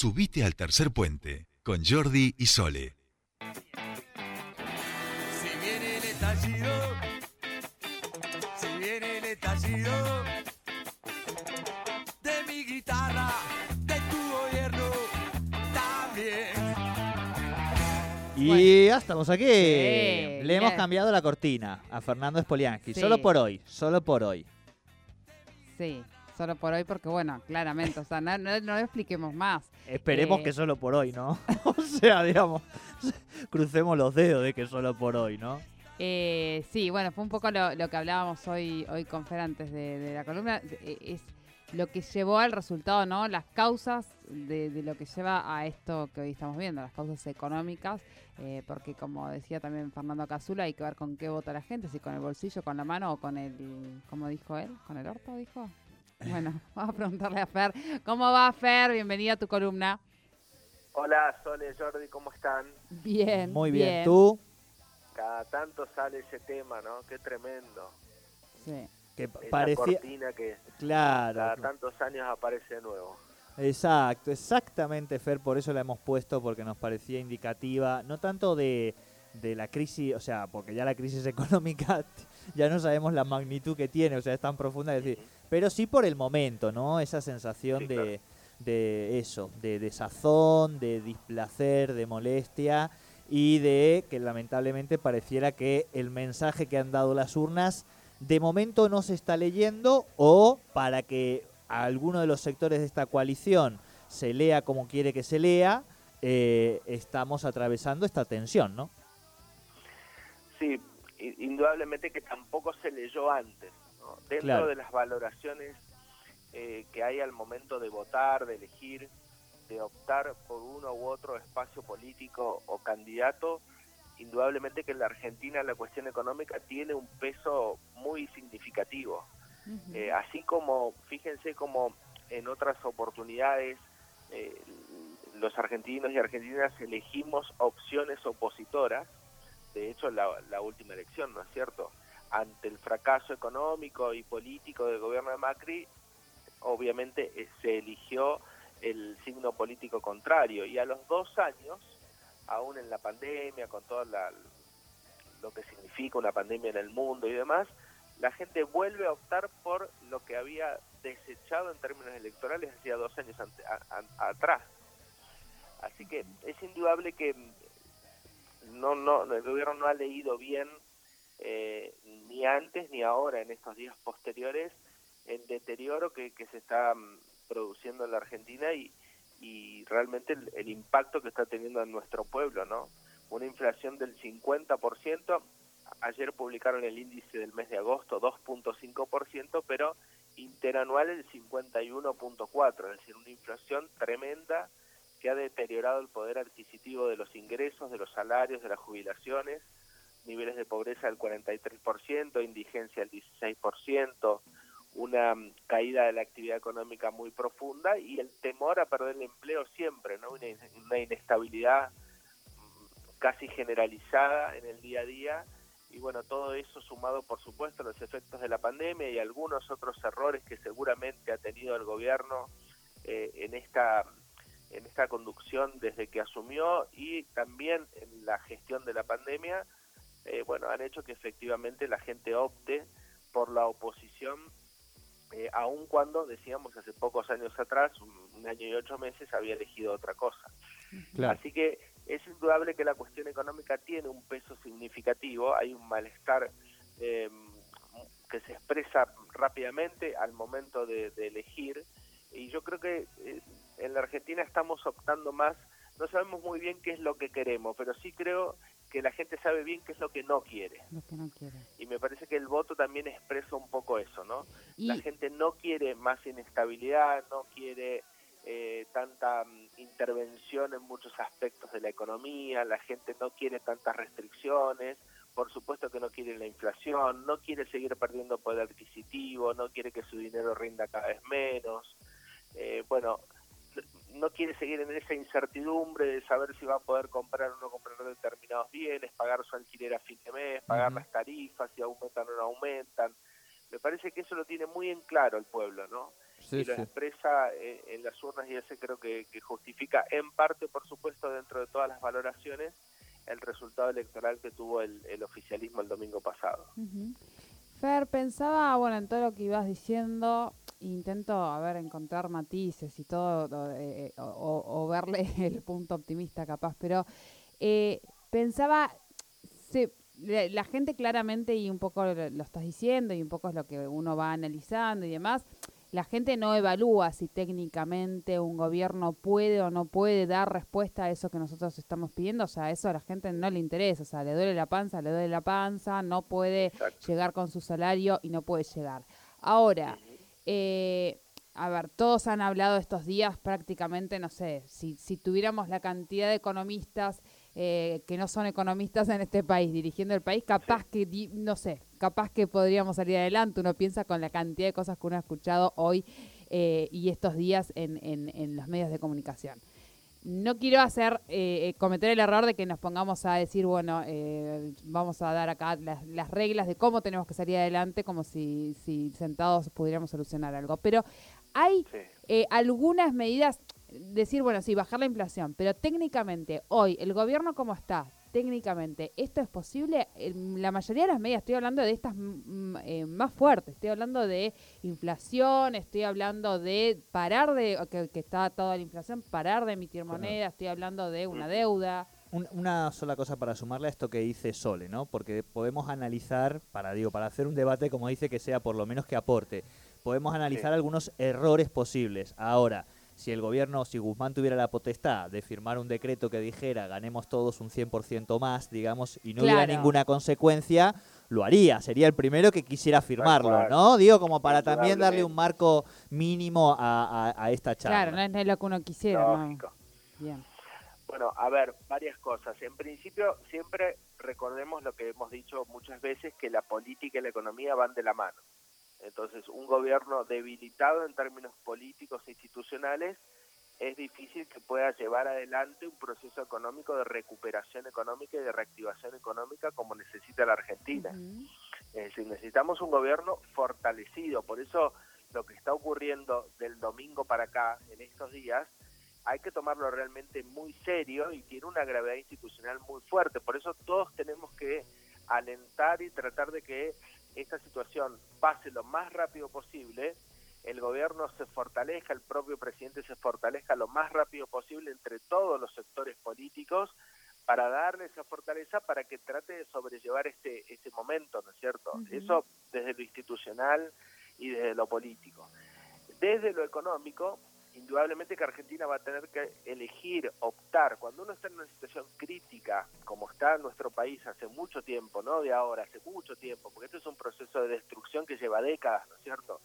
Subite al tercer puente con Jordi y Sole. Si viene el estallido, si viene el estallido de mi guitarra, de tu gobierno también. Y ya estamos aquí. Sí, Le hemos bien. cambiado la cortina a Fernando Spoliansky. Sí. Solo por hoy, solo por hoy. Sí, solo por hoy porque, bueno, claramente, o sea, no, no, no lo expliquemos más. Esperemos Eh. que solo por hoy, ¿no? o sea, digamos, crucemos los dedos de que solo por hoy, ¿no? Eh, sí, bueno, fue un poco lo, lo que hablábamos hoy, hoy con Fer antes de, de la columna. eh, es lo que llevó al resultado, ¿no? Las causas de, de lo que lleva a esto que hoy estamos viendo, las causas económicas, eh, porque como decía también Fernando Casula, hay que ver con qué vota la gente, si con el bolsillo, con la mano o con el, como dijo él, con el orto, dijo. Bueno, vamos a preguntarle a Fer. ¿Cómo va, Fer? Bienvenida a tu columna. Hola, Sole, Jordi, ¿cómo están? Bien. Muy bien. ¿Tú? Cada tanto sale ese tema, ¿no? Qué tremendo. Sí. Que Esa parecía... cortina que Claro. cada tantos años aparece de nuevo. Exacto, exactamente, Fer, por eso la hemos puesto, porque nos parecía indicativa, no tanto de, de la crisis, o sea, porque ya la crisis económica ya no sabemos la magnitud que tiene, o sea, es tan profunda, es decir, pero sí por el momento, ¿no? Esa sensación Sí, de, claro. de eso, de desazón, de displacer, de molestia y de que lamentablemente pareciera que el mensaje que han dado las urnas de momento no se está leyendo o para que a alguno de los sectores de esta coalición se lea como quiere que se lea, eh, estamos atravesando esta tensión, ¿no? Sí, indudablemente que tampoco se leyó antes. ¿no? Dentro Claro. de las valoraciones eh, que hay al momento de votar, de elegir, de optar por uno u otro espacio político o candidato, indudablemente que en la Argentina la cuestión económica tiene un peso muy significativo. Eh, así como, fíjense como en otras oportunidades eh, los argentinos y argentinas elegimos opciones opositoras, de hecho la, la última elección, ¿no es cierto? Ante el fracaso económico y político del gobierno de Macri, obviamente eh, se eligió el signo político contrario y a los dos años, aún en la pandemia, con todo la, lo que significa una pandemia en el mundo y demás, la gente vuelve a optar por lo que había desechado en términos electorales hacía dos años ante- atrás. Así que es indudable que no, no, el gobierno no ha leído bien eh, ni antes ni ahora en estos días posteriores el deterioro que, que se está mm, produciendo en la Argentina y, y realmente el, el impacto que está teniendo en nuestro pueblo, ¿no? Una inflación del 50%, ayer publicaron el índice del mes de agosto, 2.5%, pero interanual el 51.4%, es decir, una inflación tremenda que ha deteriorado el poder adquisitivo de los ingresos, de los salarios, de las jubilaciones, niveles de pobreza del 43%, indigencia del 16%, una mm, caída de la actividad económica muy profunda y el temor a perder el empleo siempre, ¿no? Una, una inestabilidad mm, casi generalizada en el día a día y bueno, todo eso sumado por supuesto a los efectos de la pandemia y algunos otros errores que seguramente ha tenido el gobierno eh, en esta en esta conducción desde que asumió y también en la gestión de la pandemia, eh, bueno, han hecho que efectivamente la gente opte por la oposición, eh, aun cuando, decíamos hace pocos años atrás, un, año y ocho meses, había elegido otra cosa. Así que es indudable que la cuestión económica tiene un peso significativo, hay un malestar eh, que se expresa rápidamente al momento de, de elegir y yo creo que eh, en la Argentina estamos optando más, no sabemos muy bien qué es lo que queremos, pero sí creo que la gente sabe bien qué es lo que no quiere. Lo que no quiere. Y me parece que el voto también expresa un poco eso, ¿no? Y- La gente no quiere más inestabilidad, no quiere eh, tanta mm, intervención en muchos aspectos de la economía, la gente no quiere tantas restricciones, por supuesto que no quiere la inflación, no quiere seguir perdiendo poder adquisitivo, no quiere que su dinero rinda cada vez menos. Eh, bueno, no quiere seguir en esa incertidumbre de saber si va a poder comprar o no comprar determinados bienes, pagar su alquiler a fin de mes, pagar las tarifas, si aumentan o no aumentan. Me parece que eso lo tiene muy en claro el pueblo, ¿no? Sí, y lo sí. expresa eh, en las urnas y ese creo que, que justifica en parte, por supuesto, dentro de todas las valoraciones, el resultado electoral que tuvo el, el oficialismo el domingo pasado. Fer, pensaba, bueno, en todo lo que ibas diciendo, intento, a ver, encontrar matices y todo, o, eh, o- o verle el punto optimista capaz, pero eh, pensaba, se- la, la gente claramente, y un poco lo, lo estás diciendo, y un poco es lo que uno va analizando y demás, la gente no evalúa si técnicamente un gobierno puede o no puede dar respuesta a eso que nosotros estamos pidiendo, o sea, eso a la gente no le interesa, o sea, le duele la panza, le duele la panza, no puede Exacto. llegar con su salario y no puede llegar. Ahora, eh, a ver, todos han hablado estos días prácticamente, no sé, si, si tuviéramos la cantidad de economistas eh, que no son economistas en este país dirigiendo el país, capaz que, di- no sé, capaz que podríamos salir adelante. Uno piensa con la cantidad de cosas que uno ha escuchado hoy eh, y estos días en, en, en los medios de comunicación. No quiero hacer eh, eh, cometer el error de que nos pongamos a decir, bueno, eh, vamos a dar acá las, las reglas de cómo tenemos que salir adelante, como si, si sentados pudiéramos solucionar algo. Pero hay Sí. eh, algunas medidas, decir, bueno, sí, bajar la inflación, pero técnicamente, hoy, el gobierno como está, técnicamente, ¿esto es posible? En la mayoría de las medidas, estoy hablando de estas mm, eh, más fuertes, estoy hablando de inflación, estoy hablando de parar de, que, que está toda la inflación, parar de emitir moneda, estoy hablando de una deuda. Un- una sola cosa para sumarle a esto que dice Sole, ¿no? Porque podemos analizar, para digo, para hacer un debate, como dice, que sea por lo menos que aporte, podemos analizar algunos errores posibles. Ahora, si el gobierno, si Guzmán tuviera la potestad de firmar un decreto que dijera ganemos todos un 100% más, digamos, y no hubiera ninguna consecuencia, lo haría. Sería el primero que quisiera firmarlo. ¿no? Digo, como para también darle un marco mínimo a, a- a esta charla. Claro, no es, lo que uno quisiera, ¿no? Bien. Bueno, a ver, varias cosas. En principio, siempre recordemos lo que hemos dicho muchas veces, que la política y la economía van de la mano. Entonces, un gobierno debilitado en términos políticos e institucionales es difícil que pueda llevar adelante un proceso económico de recuperación económica y de reactivación económica como necesita la Argentina. Ujú. Es decir, necesitamos un gobierno fortalecido. Por eso lo que está ocurriendo del domingo para acá, en estos días, hay que tomarlo realmente muy serio y tiene una gravedad institucional muy fuerte. Por eso todos tenemos que alentar y tratar de que esta situación pase lo más rápido posible, el gobierno se fortalezca, el propio presidente se fortalezca lo más rápido posible entre todos los sectores políticos para darle esa fortaleza para que trate de sobrellevar este, este momento, ¿no es cierto? Eso desde lo institucional y desde lo político. Desde lo económico, indudablemente que Argentina va a tener que elegir, optar, cuando uno está en una situación crítica, como está nuestro país hace mucho tiempo, no de ahora, hace mucho tiempo, porque esto es un proceso de destrucción que lleva décadas, ¿no es cierto?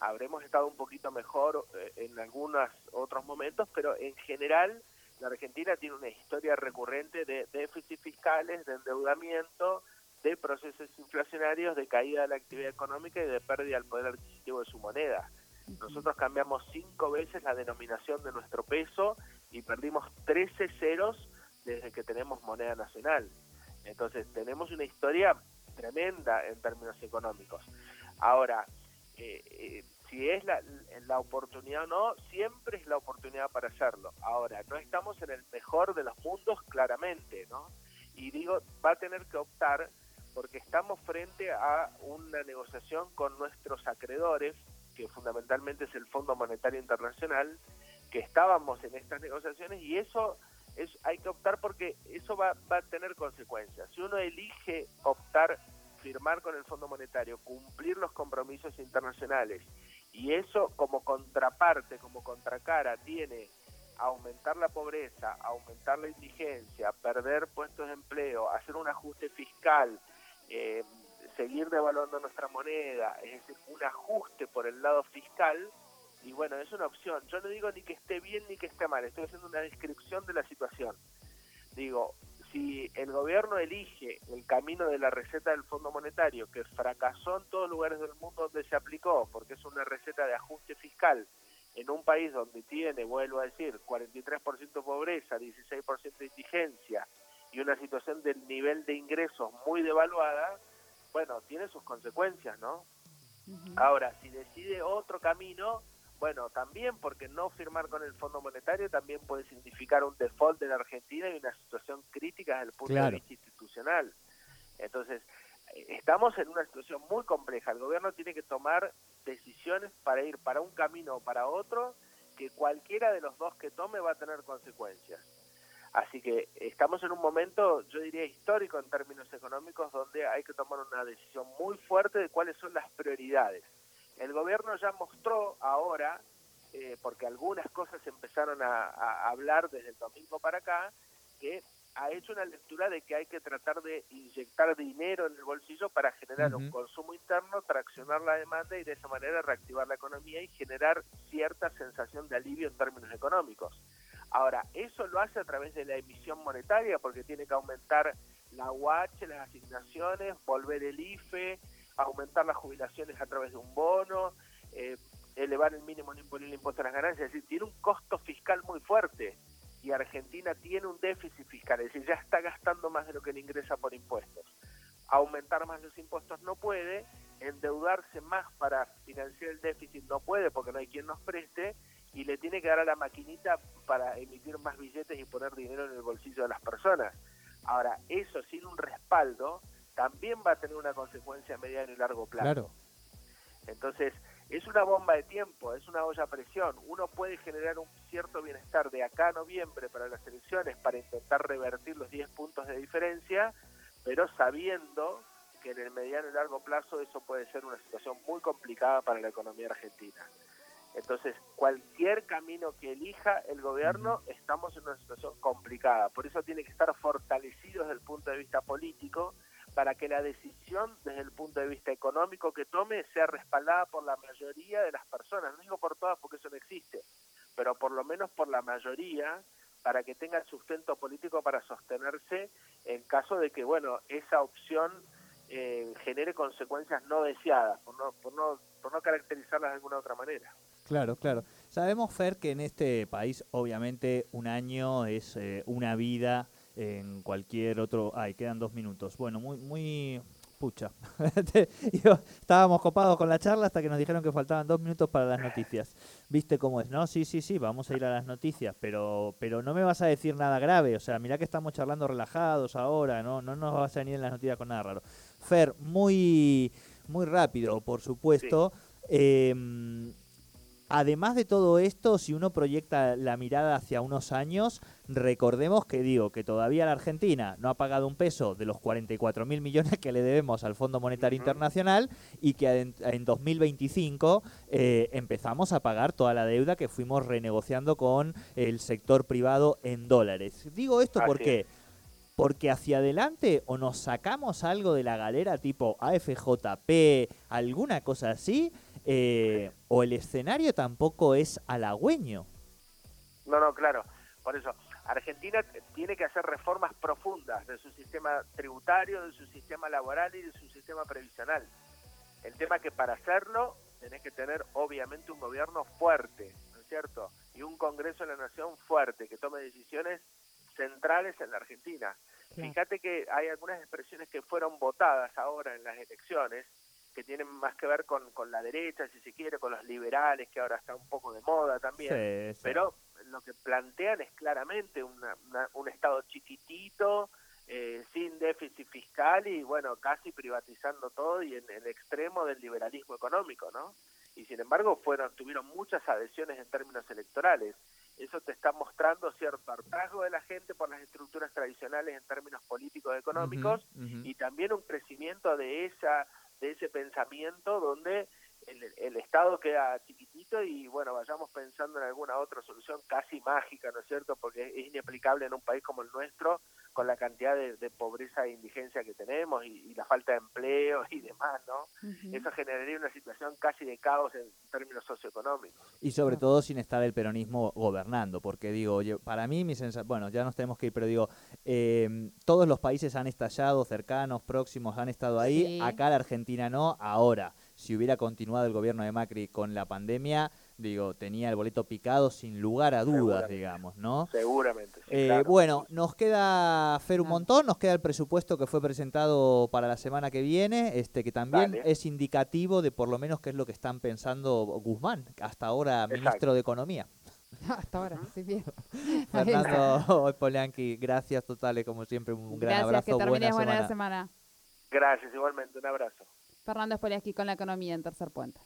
Habremos estado un poquito mejor eh, en algunos otros momentos, pero en general la Argentina tiene una historia recurrente de déficits fiscales, de endeudamiento, de procesos inflacionarios, de caída de la actividad económica y de pérdida del poder adquisitivo de su moneda. Nosotros cambiamos cinco veces la denominación de nuestro peso y perdimos 13 ceros desde que tenemos moneda nacional. Entonces tenemos una historia tremenda en términos económicos. Ahora, eh, eh, si es la, la oportunidad o no, siempre es la oportunidad para hacerlo. Ahora, no estamos en el mejor de los mundos, claramente, ¿no? Y digo, va a tener que optar porque estamos frente a una negociación con nuestros acreedores, que fundamentalmente es el Fondo Monetario Internacional, que estábamos en estas negociaciones y eso es, hay que optar porque eso va, va a tener consecuencias. Si uno elige optar, firmar con el Fondo Monetario, cumplir los compromisos internacionales y eso como contraparte, como contracara, tiene aumentar la pobreza, aumentar la indigencia, perder puestos de empleo, hacer un ajuste fiscal, eh, seguir devaluando nuestra moneda, es decir, un ajuste por el lado fiscal, y bueno, es una opción. Yo no digo ni que esté bien ni que esté mal, estoy haciendo una descripción de la situación. Digo, si el gobierno elige el camino de la receta del Fondo Monetario, que fracasó en todos lugares del mundo donde se aplicó, porque es una receta de ajuste fiscal, en un país donde tiene, vuelvo a decir, 43% pobreza, 16% de indigencia y una situación del nivel de ingresos muy devaluada, bueno, tiene sus consecuencias, ¿no? Ahora, si decide otro camino, Bueno, también porque no firmar con el Fondo Monetario también puede significar un default de la Argentina y una situación crítica desde el punto Claro. de vista institucional. Entonces, estamos en una situación muy compleja. El gobierno tiene que tomar decisiones para ir para un camino o para otro, que cualquiera de los dos que tome va a tener consecuencias. Así que estamos en un momento, yo diría, histórico en términos económicos, donde hay que tomar una decisión muy fuerte de cuáles son las prioridades. El gobierno ya mostró ahora, eh, porque algunas cosas empezaron a, a hablar desde el domingo para acá, que ha hecho una lectura de que hay que tratar de inyectar dinero en el bolsillo para generar un consumo interno, traccionar la demanda y de esa manera reactivar la economía y generar cierta sensación de alivio en términos económicos. Ahora, eso lo hace a través de la emisión monetaria porque tiene que aumentar la UH, las asignaciones, volver el IFE, aumentar las jubilaciones a través de un bono, eh, elevar el mínimo imponible impuesto a las ganancias, es decir, tiene un costo fiscal muy fuerte y Argentina tiene un déficit fiscal, es decir, ya está gastando más de lo que le ingresa por impuestos. Aumentar más los impuestos no puede, endeudarse más para financiar el déficit no puede porque no hay quien nos preste y le tiene que dar a la maquinita para emitir más billetes y poner dinero en el bolsillo de las personas. Ahora, eso sin un respaldo también va a tener una consecuencia a mediano y largo plazo. Claro. Entonces, es una bomba de tiempo, es una olla a presión. Uno puede generar un cierto bienestar de acá a noviembre para las elecciones para intentar revertir los 10 puntos de diferencia, pero sabiendo que en el mediano y largo plazo eso puede ser una situación muy complicada para la economía argentina. Entonces, cualquier camino que elija el gobierno, estamos en una situación complicada. Por eso tiene que estar fortalecido desde el punto de vista político, para que la decisión desde el punto de vista económico que tome sea respaldada por la mayoría de las personas. No digo por todas porque eso no existe, pero por lo menos por la mayoría para que tenga el sustento político para sostenerse en caso de que, bueno, esa opción eh, genere consecuencias no deseadas, por no, por, no, por no caracterizarlas de alguna otra manera. Claro, claro. Sabemos, Fer, que en este país, obviamente, un año es eh, una vida en cualquier otro... Ay, quedan dos minutos. Bueno, muy, muy... Pucha. Estábamos copados con la charla hasta que nos dijeron que faltaban dos minutos para las noticias. ¿Viste cómo es? No, sí, sí, sí, vamos a ir a las noticias, pero, pero no me vas a decir nada grave. O sea, mirá que estamos charlando relajados ahora, no, no nos vas a venir en las noticias con nada raro. Fer, muy, muy rápido, por supuesto. Em, Además de todo esto, si uno proyecta la mirada hacia unos años, recordemos que digo que todavía la Argentina no ha pagado un peso de los 44 mil millones que le debemos al Fondo Monetario. Internacional y que en, en 2025 eh, empezamos a pagar toda la deuda que fuimos renegociando con el sector privado en dólares. Digo esto Así porque porque hacia adelante o nos sacamos algo de la galera tipo AFJP, alguna cosa así, eh, o el escenario tampoco es halagüeño. No, no, claro. Por eso, Argentina tiene que hacer reformas profundas de su sistema tributario, de su sistema laboral y de su sistema previsional. El tema que para hacerlo tenés que tener obviamente un gobierno fuerte, ¿no es cierto? Y un Congreso de la Nación fuerte que tome decisiones centrales en la Argentina. Fíjate que hay algunas expresiones que fueron votadas ahora en las elecciones que tienen más que ver con, con la derecha, si se quiere, con los liberales, que ahora está un poco de moda también Sí, sí. pero lo que plantean es claramente una- una- un Estado chiquitito, eh, sin déficit fiscal y, bueno, casi privatizando todo y en el extremo del liberalismo económico, ¿no? Y sin embargo, fueron tuvieron muchas adhesiones en términos electorales. Eso te está mostrando cierto hartazgo de la gente por las estructuras tradicionales en términos políticos económicos y también un crecimiento de esa de ese pensamiento donde el, el Estado queda chiquitito y bueno, vayamos pensando en alguna otra solución casi mágica, ¿no es cierto? Porque es inaplicable en un país como el nuestro con la cantidad de, de pobreza e indigencia que tenemos y, y la falta de empleo y demás, ¿no? Eso generaría una situación casi de caos en términos socioeconómicos. Y sobre todo sin estar el peronismo gobernando, porque digo, yo- para mí mi bueno, ya nos tenemos que ir, pero digo, eh, todos los países han estallado, cercanos, próximos, han estado ahí, Sí. acá la Argentina no, ahora, si hubiera continuado el gobierno de Macri con la pandemia, digo, tenía el boleto picado sin lugar a dudas, digamos, ¿no? Seguramente. sí, Eh, claro. Bueno, nos queda, Fer, un montón, nos queda el presupuesto que fue presentado para la semana que viene, este que también Dale. es indicativo de por lo menos qué es lo que están pensando Guzmán, hasta ahora ministro de Economía. Hasta ahora, sí, bien. Fernando Polianqui, gracias totales, como siempre, un gran Gracias, abrazo, que termines buena buena semana. la semana. Gracias, igualmente. Un abrazo. Fernando Spoliaski con la economía en Tercer Puente.